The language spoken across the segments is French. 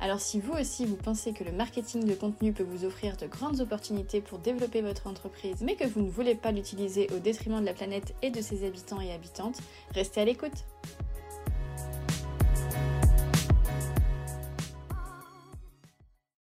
Alors si vous aussi vous pensez que le marketing de contenu peut vous offrir de grandes opportunités pour développer votre entreprise, mais que vous ne voulez pas l'utiliser au détriment de la planète et de ses habitants et habitantes, restez à l'écoute.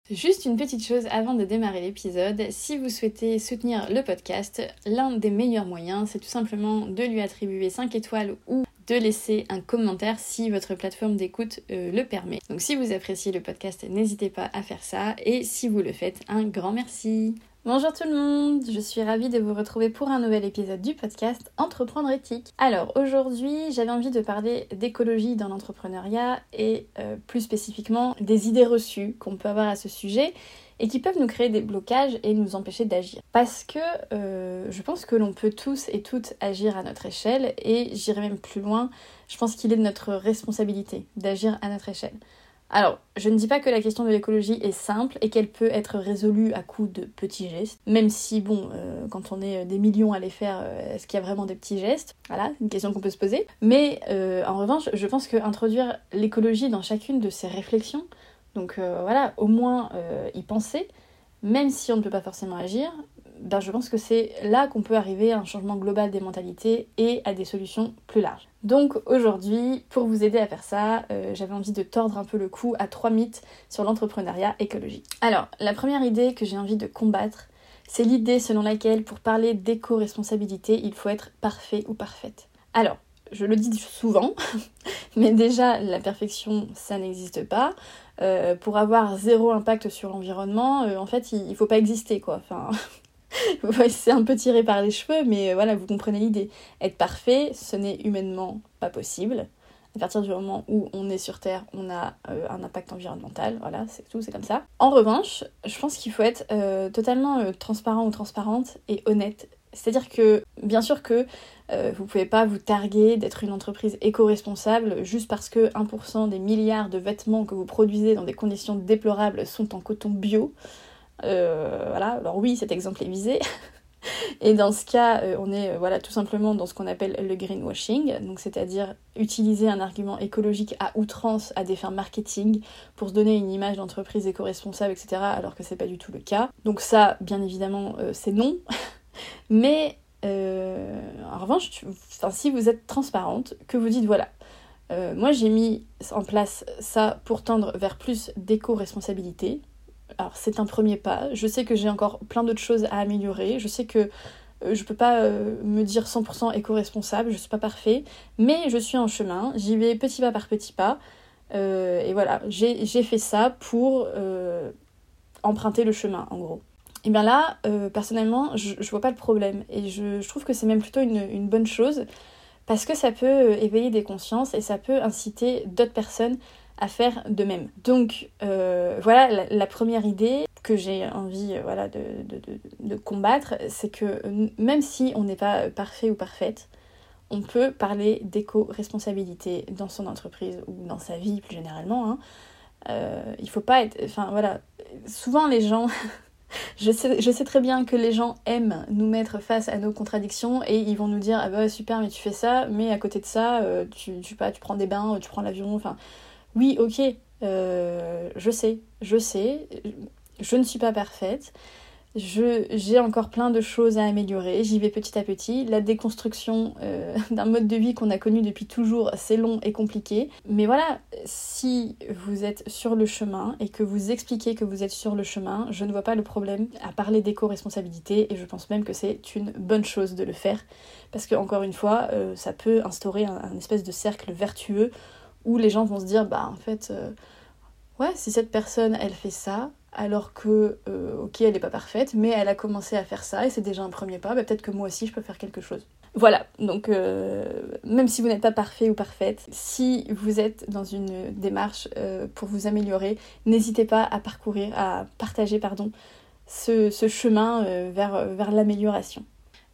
Juste une petite chose avant de démarrer l'épisode, si vous souhaitez soutenir le podcast, l'un des meilleurs moyens, c'est tout simplement de lui attribuer 5 étoiles ou de laisser un commentaire si votre plateforme d'écoute euh, le permet. Donc si vous appréciez le podcast, n'hésitez pas à faire ça et si vous le faites, un grand merci. Bonjour tout le monde, je suis ravie de vous retrouver pour un nouvel épisode du podcast Entreprendre éthique. Alors aujourd'hui j'avais envie de parler d'écologie dans l'entrepreneuriat et euh, plus spécifiquement des idées reçues qu'on peut avoir à ce sujet et qui peuvent nous créer des blocages et nous empêcher d'agir. Parce que euh, je pense que l'on peut tous et toutes agir à notre échelle et j'irai même plus loin, je pense qu'il est de notre responsabilité d'agir à notre échelle. Alors, je ne dis pas que la question de l'écologie est simple et qu'elle peut être résolue à coup de petits gestes, même si, bon, euh, quand on est des millions à les faire, euh, est-ce qu'il y a vraiment des petits gestes? Voilà, une question qu'on peut se poser. Mais en revanche, je pense qu'introduire l'écologie dans chacune de ces réflexions, donc euh, voilà, au moins euh, y penser, même si on ne peut pas forcément agir, ben, je pense que c'est là qu'on peut arriver à un changement global des mentalités et à des solutions plus larges. Donc aujourd'hui, pour vous aider à faire ça, euh, j'avais envie de tordre un peu le cou à trois mythes sur l'entrepreneuriat écologique. Alors, la première idée que j'ai envie de combattre, c'est l'idée selon laquelle pour parler d'éco-responsabilité, il faut être parfait ou parfaite. Alors, je le dis souvent, mais déjà la perfection ça n'existe pas. Euh, pour avoir zéro impact sur l'environnement, euh, en fait il, faut pas exister quoi. c'est un peu tiré par les cheveux, mais euh, voilà, vous comprenez l'idée. Être parfait, ce n'est humainement pas possible. À partir du moment où on est sur Terre, on a un impact environnemental, voilà, c'est tout, c'est comme ça. En revanche, je pense qu'il faut être totalement transparent ou transparente et honnête c'est-à-dire que, bien sûr que euh, vous pouvez pas vous targuer d'être une entreprise éco-responsable juste parce que 1% des milliards de vêtements que vous produisez dans des conditions déplorables sont en coton bio. Euh, voilà, alors oui, cet exemple est visé. Et dans ce cas, euh, on est voilà, tout simplement dans ce qu'on appelle le greenwashing, c'est-à-dire utiliser un argument écologique à outrance à des fins marketing pour se donner une image d'entreprise éco-responsable, etc., alors que c'est pas du tout le cas. Donc ça, bien évidemment, c'est non. Mais euh, en revanche, si vous êtes transparente, que vous dites voilà, euh, moi j'ai mis en place ça pour tendre vers plus d'éco-responsabilité. Alors c'est un premier pas. Je sais que j'ai encore plein d'autres choses à améliorer. Je sais que euh, je peux pas me dire 100% éco-responsable, je suis pas parfait, mais je suis en chemin. J'y vais petit pas par petit pas. et voilà, j'ai fait ça pour emprunter le chemin en gros. Et bien là, euh, personnellement, je, je, vois pas le problème. Et je, trouve que c'est même plutôt une, bonne chose parce que ça peut euh, éveiller des consciences et ça peut inciter d'autres personnes à faire de même. Donc euh, voilà la, première idée que j'ai envie voilà, de, de combattre, c'est que même si on n'est pas parfait ou parfaite, on peut parler d'éco-responsabilité dans son entreprise ou dans sa vie plus généralement. Hein. Euh, il faut pas être. Enfin voilà, souvent les gens je sais, très bien que les gens aiment nous mettre face à nos contradictions et ils vont nous dire ah bah super mais tu fais ça mais à côté de ça euh, tu, tu, pas, tu prends des bains, tu prends l'avion, enfin oui ok euh, je sais, je sais, je ne suis pas parfaite, j'ai encore plein de choses à améliorer, j'y vais petit à petit. La déconstruction euh, d'un mode de vie qu'on a connu depuis toujours, c'est long et compliqué. Mais voilà, si vous êtes sur le chemin et que vous expliquez que vous êtes sur le chemin, je ne vois pas le problème à parler d'éco-responsabilité et je pense même que c'est une bonne chose de le faire. Parce que, encore une fois, euh, ça peut instaurer un, espèce de cercle vertueux où les gens vont se dire, bah en fait, euh, ouais, si cette personne elle fait ça, alors que, euh, ok, elle n'est pas parfaite, mais elle a commencé à faire ça et c'est déjà un premier pas, bah, peut-être que moi aussi je peux faire quelque chose. Voilà, donc euh, même si vous n'êtes pas parfait ou parfaite, si vous êtes dans une démarche pour vous améliorer, n'hésitez pas à parcourir, à partager pardon, ce, chemin vers, vers l'amélioration.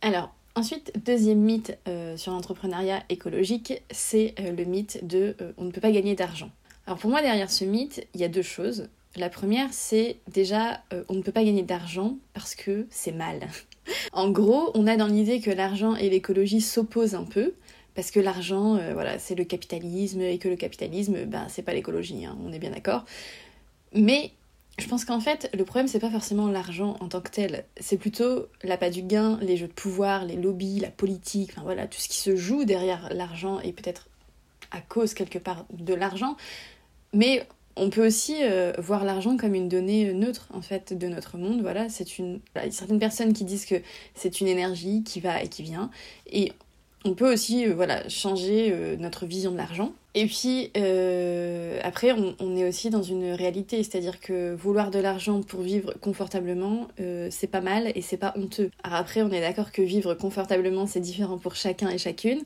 Alors, Ensuite, deuxième mythe sur l'entrepreneuriat écologique, c'est le mythe de on ne peut pas gagner d'argent. Alors pour moi, derrière ce mythe, il y a deux choses. La première, c'est déjà, on ne peut pas gagner d'argent parce que c'est mal. en gros, on a dans l'idée que l'argent et l'écologie s'opposent un peu, parce que l'argent, euh, voilà, c'est le capitalisme, et que le capitalisme, ben, c'est pas l'écologie, hein, on est bien d'accord. Mais je pense qu'en fait, le problème, c'est pas forcément l'argent en tant que tel, c'est plutôt l'appât du gain, les jeux de pouvoir, les lobbies, la politique, enfin voilà, tout ce qui se joue derrière l'argent et peut-être à cause quelque part de l'argent. Mais on peut aussi euh, voir l'argent comme une donnée neutre en fait de notre monde. Voilà, c'est une. Certaines personnes qui disent que c'est une énergie qui va et qui vient, et on peut aussi euh, voilà, changer euh, notre vision de l'argent. Et puis euh, après, on, est aussi dans une réalité, c'est-à-dire que vouloir de l'argent pour vivre confortablement, c'est pas mal et c'est pas honteux. Alors après, on est d'accord que vivre confortablement, c'est différent pour chacun et chacune.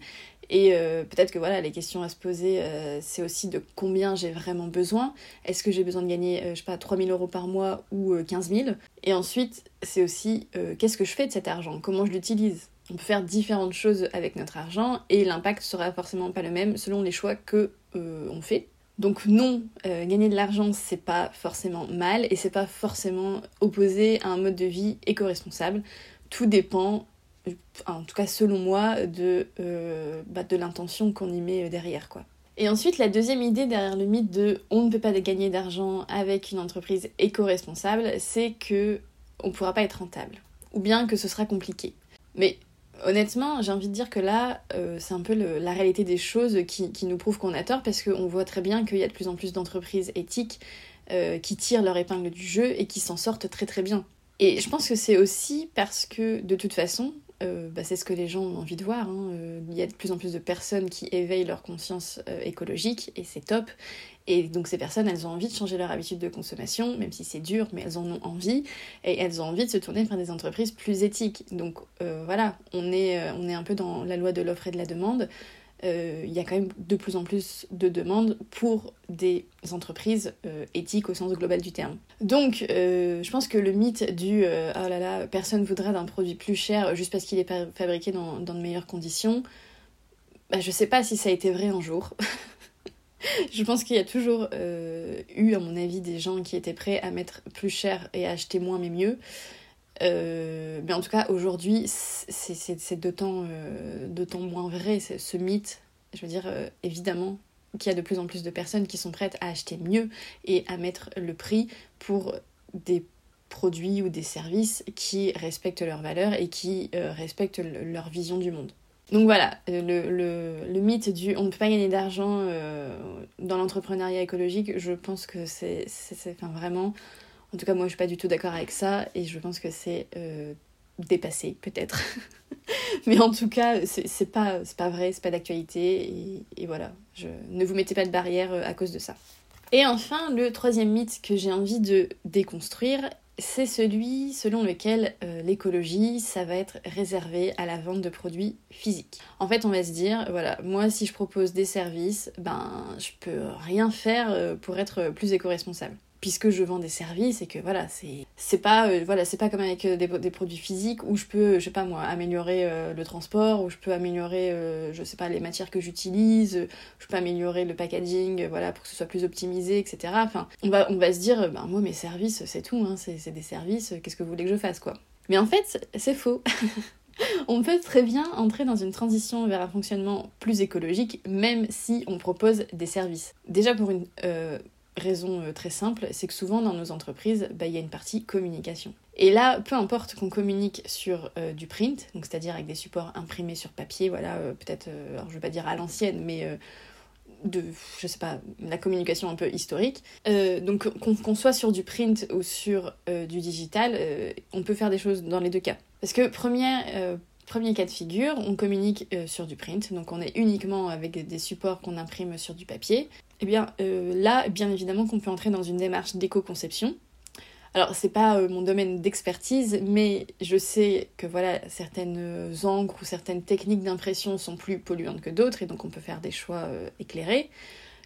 Et peut-être que voilà, les questions à se poser, c'est aussi de combien j'ai vraiment besoin. Est-ce que j'ai besoin de gagner, je sais pas, 3000 euros par mois ou 15 000 Et ensuite, c'est aussi qu'est-ce que je fais de cet argent? Comment je l'utilise? On peut faire différentes choses avec notre argent et l'impact sera forcément pas le même selon les choix que euh, on fait. Donc non, euh, gagner de l'argent c'est pas forcément mal et c'est pas forcément opposé à un mode de vie éco-responsable. Tout dépend, en tout cas selon moi, de, euh, bah, de l'intention qu'on y met derrière quoi. Et ensuite, la deuxième idée derrière le mythe de on ne peut pas gagner d'argent avec une entreprise éco-responsable, c'est que on pourra pas être rentable. Ou bien que ce sera compliqué. Mais Honnêtement, j'ai envie de dire que là, euh, c'est un peu la réalité des choses qui, nous prouve qu'on a tort parce qu'on voit très bien qu'il y a de plus en plus d'entreprises éthiques euh, qui tirent leur épingle du jeu et qui s'en sortent très très bien. Et je pense que c'est aussi parce que de toute façon, euh, bah, c'est ce que les gens ont envie de voir. Hein. il y a de plus en plus de personnes qui éveillent leur conscience écologique et c'est top. Et donc ces personnes, elles ont envie de changer leur habitude de consommation, même si c'est dur, mais elles en ont envie, et elles ont envie de se tourner vers des entreprises plus éthiques. Donc euh, voilà, euh, on est un peu dans la loi de l'offre et de la demande. Euh, il y a quand même de plus en plus de demandes pour des entreprises éthiques au sens global du terme. Donc, je pense que le mythe du oh là là, personne voudra d'un produit plus cher juste parce qu'il est fabriqué dans, de meilleures conditions, bah, je sais pas si ça a été vrai un jour. je pense qu'il y a toujours euh, eu, à mon avis, des gens qui étaient prêts à mettre plus cher et à acheter moins mais mieux. Euh, mais en tout cas, aujourd'hui, c'est d'autant euh, moins vrai, ce mythe. Je veux dire, évidemment qu'il y a de plus en plus de personnes qui sont prêtes à acheter mieux et à mettre le prix pour des produits ou des services qui respectent leurs valeurs et qui respectent leur vision du monde. Donc voilà, le, le, mythe du on ne peut pas gagner d'argent euh, dans l'entrepreneuriat écologique, je pense que c'est enfin, vraiment. En tout cas, moi je suis pas du tout d'accord avec ça et je pense que c'est euh, dépassé peut-être. Mais en tout cas, c'est pas, pas vrai, c'est pas d'actualité et, voilà, je, ne vous mettez pas de barrière euh, à cause de ça. Et enfin, le troisième mythe que j'ai envie de déconstruire c'est celui selon lequel euh, l'écologie, ça va être réservé à la vente de produits physiques. En fait, on va se dire, voilà, moi si je propose des services, ben je peux rien faire pour être plus éco-responsable puisque je vends des services et que voilà c'est c'est pas euh, voilà c'est pas comme avec euh, des, produits physiques où je peux je sais pas moi améliorer euh, le transport où je peux améliorer je sais pas les matières que j'utilise je peux améliorer le packaging voilà pour que ce soit plus optimisé etc enfin on va on va se dire ben moi mes services c'est tout hein, c'est des services qu'est-ce que vous voulez que je fasse quoi. Mais en fait c'est faux. On peut très bien entrer dans une transition vers un fonctionnement plus écologique, même si on propose des services. Déjà pour une raison euh, très simple, c'est que souvent dans nos entreprises, bah, il y a une partie communication. Et là, peu importe qu'on communique sur euh, du print, donc c'est-à-dire avec des supports imprimés sur papier, voilà, euh, peut-être, alors je vais pas dire à l'ancienne, mais de, je sais pas, la communication un peu historique. donc qu'on soit sur du print ou sur du digital, on peut faire des choses dans les deux cas. Parce que premier cas de figure, on communique sur du print, donc on est uniquement avec des supports qu'on imprime sur du papier. Eh bien euh, là, bien évidemment qu'on peut entrer dans une démarche d'éco-conception. Alors c'est pas euh, mon domaine d'expertise, mais je sais que voilà certaines encres ou certaines techniques d'impression sont plus polluantes que d'autres et donc on peut faire des choix euh, éclairés.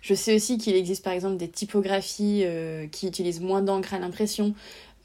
Je sais aussi qu'il existe par exemple des typographies qui utilisent moins d'encre à l'impression,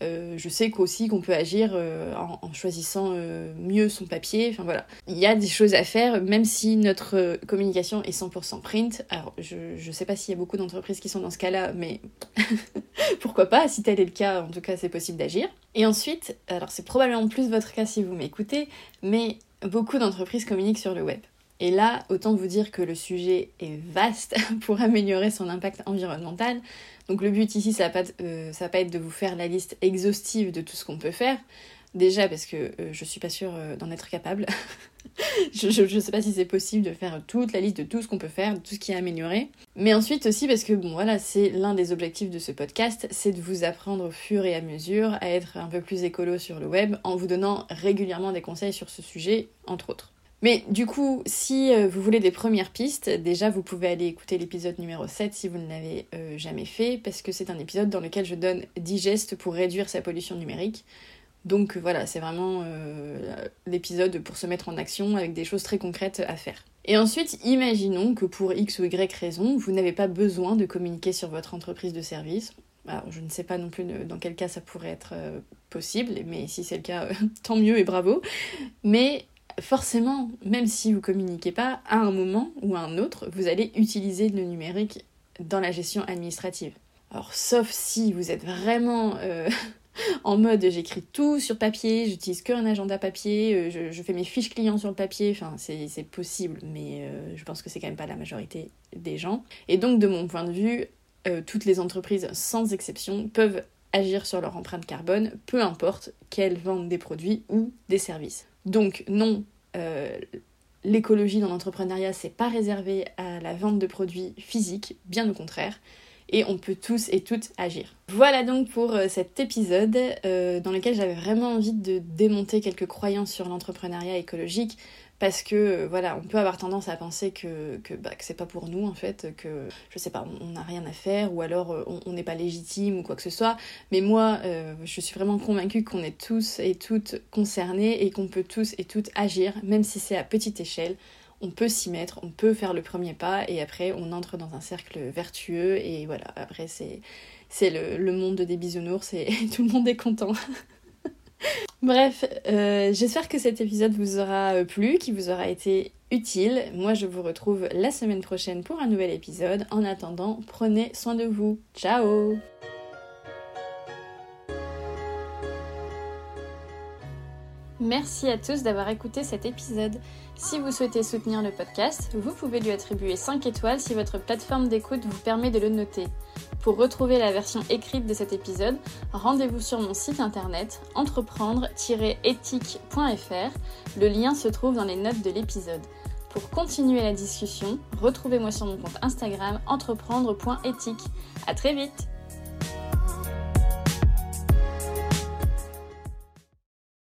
Euh, je sais qu'aussi qu'on peut agir euh, en, choisissant euh, mieux son papier. Enfin voilà, il y a des choses à faire, même si notre communication est 100% print. Alors je ne sais pas s'il y a beaucoup d'entreprises qui sont dans ce cas-là, mais pourquoi pas? Si tel est le cas, en tout cas c'est possible d'agir. Et ensuite, alors c'est probablement plus votre cas si vous m'écoutez, mais beaucoup d'entreprises communiquent sur le web. Et là, autant vous dire que le sujet est vaste pour améliorer son impact environnemental. Donc le but ici, ça va pas, euh, va pas être de vous faire la liste exhaustive de tout ce qu'on peut faire. Déjà parce que euh, je suis pas sûre euh, d'en être capable. je, ne sais pas si c'est possible de faire toute la liste de tout ce qu'on peut faire, de tout ce qui est amélioré. Mais ensuite aussi parce que bon voilà, c'est l'un des objectifs de ce podcast, c'est de vous apprendre au fur et à mesure à être un peu plus écolo sur le web en vous donnant régulièrement des conseils sur ce sujet, entre autres. Mais du coup, si euh, vous voulez des premières pistes, déjà vous pouvez aller écouter l'épisode numéro 7 si vous ne l'avez euh, jamais fait, parce que c'est un épisode dans lequel je donne 10 gestes pour réduire sa pollution numérique. Donc voilà, c'est vraiment euh, l'épisode pour se mettre en action avec des choses très concrètes à faire. Et ensuite, imaginons que pour X ou Y raison, vous n'avez pas besoin de communiquer sur votre entreprise de service. Alors, je ne sais pas non plus dans quel cas ça pourrait être possible, mais si c'est le cas, tant mieux et bravo. Mais forcément, même si vous communiquez pas, à un moment ou à un autre, vous allez utiliser le numérique dans la gestion administrative. Alors, sauf si vous êtes vraiment euh, en mode j'écris tout sur papier, j'utilise que un agenda papier, euh, je, fais mes fiches clients sur le papier, enfin, c'est possible, mais euh, je pense que c'est quand même pas la majorité des gens. Et donc, de mon point de vue, toutes les entreprises, sans exception, peuvent agir sur leur empreinte carbone, peu importe qu'elles vendent des produits ou des services. Donc non, euh, l'écologie dans l'entrepreneuriat, c'est pas réservé à la vente de produits physiques, bien au contraire. Et on peut tous et toutes agir. Voilà donc pour euh, cet épisode euh, dans lequel j'avais vraiment envie de démonter quelques croyances sur l'entrepreneuriat écologique, parce que euh, voilà, on peut avoir tendance à penser que, que, bah, c'est pas pour nous en fait, que je sais pas, on n'a rien à faire ou alors on n'est pas légitime ou quoi que ce soit. Mais moi, je suis vraiment convaincue qu'on est tous et toutes concernés et qu'on peut tous et toutes agir, même si c'est à petite échelle. On peut s'y mettre, on peut faire le premier pas et après on entre dans un cercle vertueux et voilà, après c'est, c'est le, le monde des bisounours et tout le monde est content. Bref, euh, j'espère que cet épisode vous aura euh, plu, qu'il vous aura été utile. Moi, je vous retrouve la semaine prochaine pour un nouvel épisode. En attendant, prenez soin de vous. Ciao Merci à tous d'avoir écouté cet épisode. Si vous souhaitez soutenir le podcast, vous pouvez lui attribuer 5 étoiles si votre plateforme d'écoute vous permet de le noter. Pour retrouver la version écrite de cet épisode, rendez-vous sur mon site internet entreprendre-éthique.fr. Le lien se trouve dans les notes de l'épisode. Pour continuer la discussion, retrouvez-moi sur mon compte Instagram entreprendre.éthique. À très vite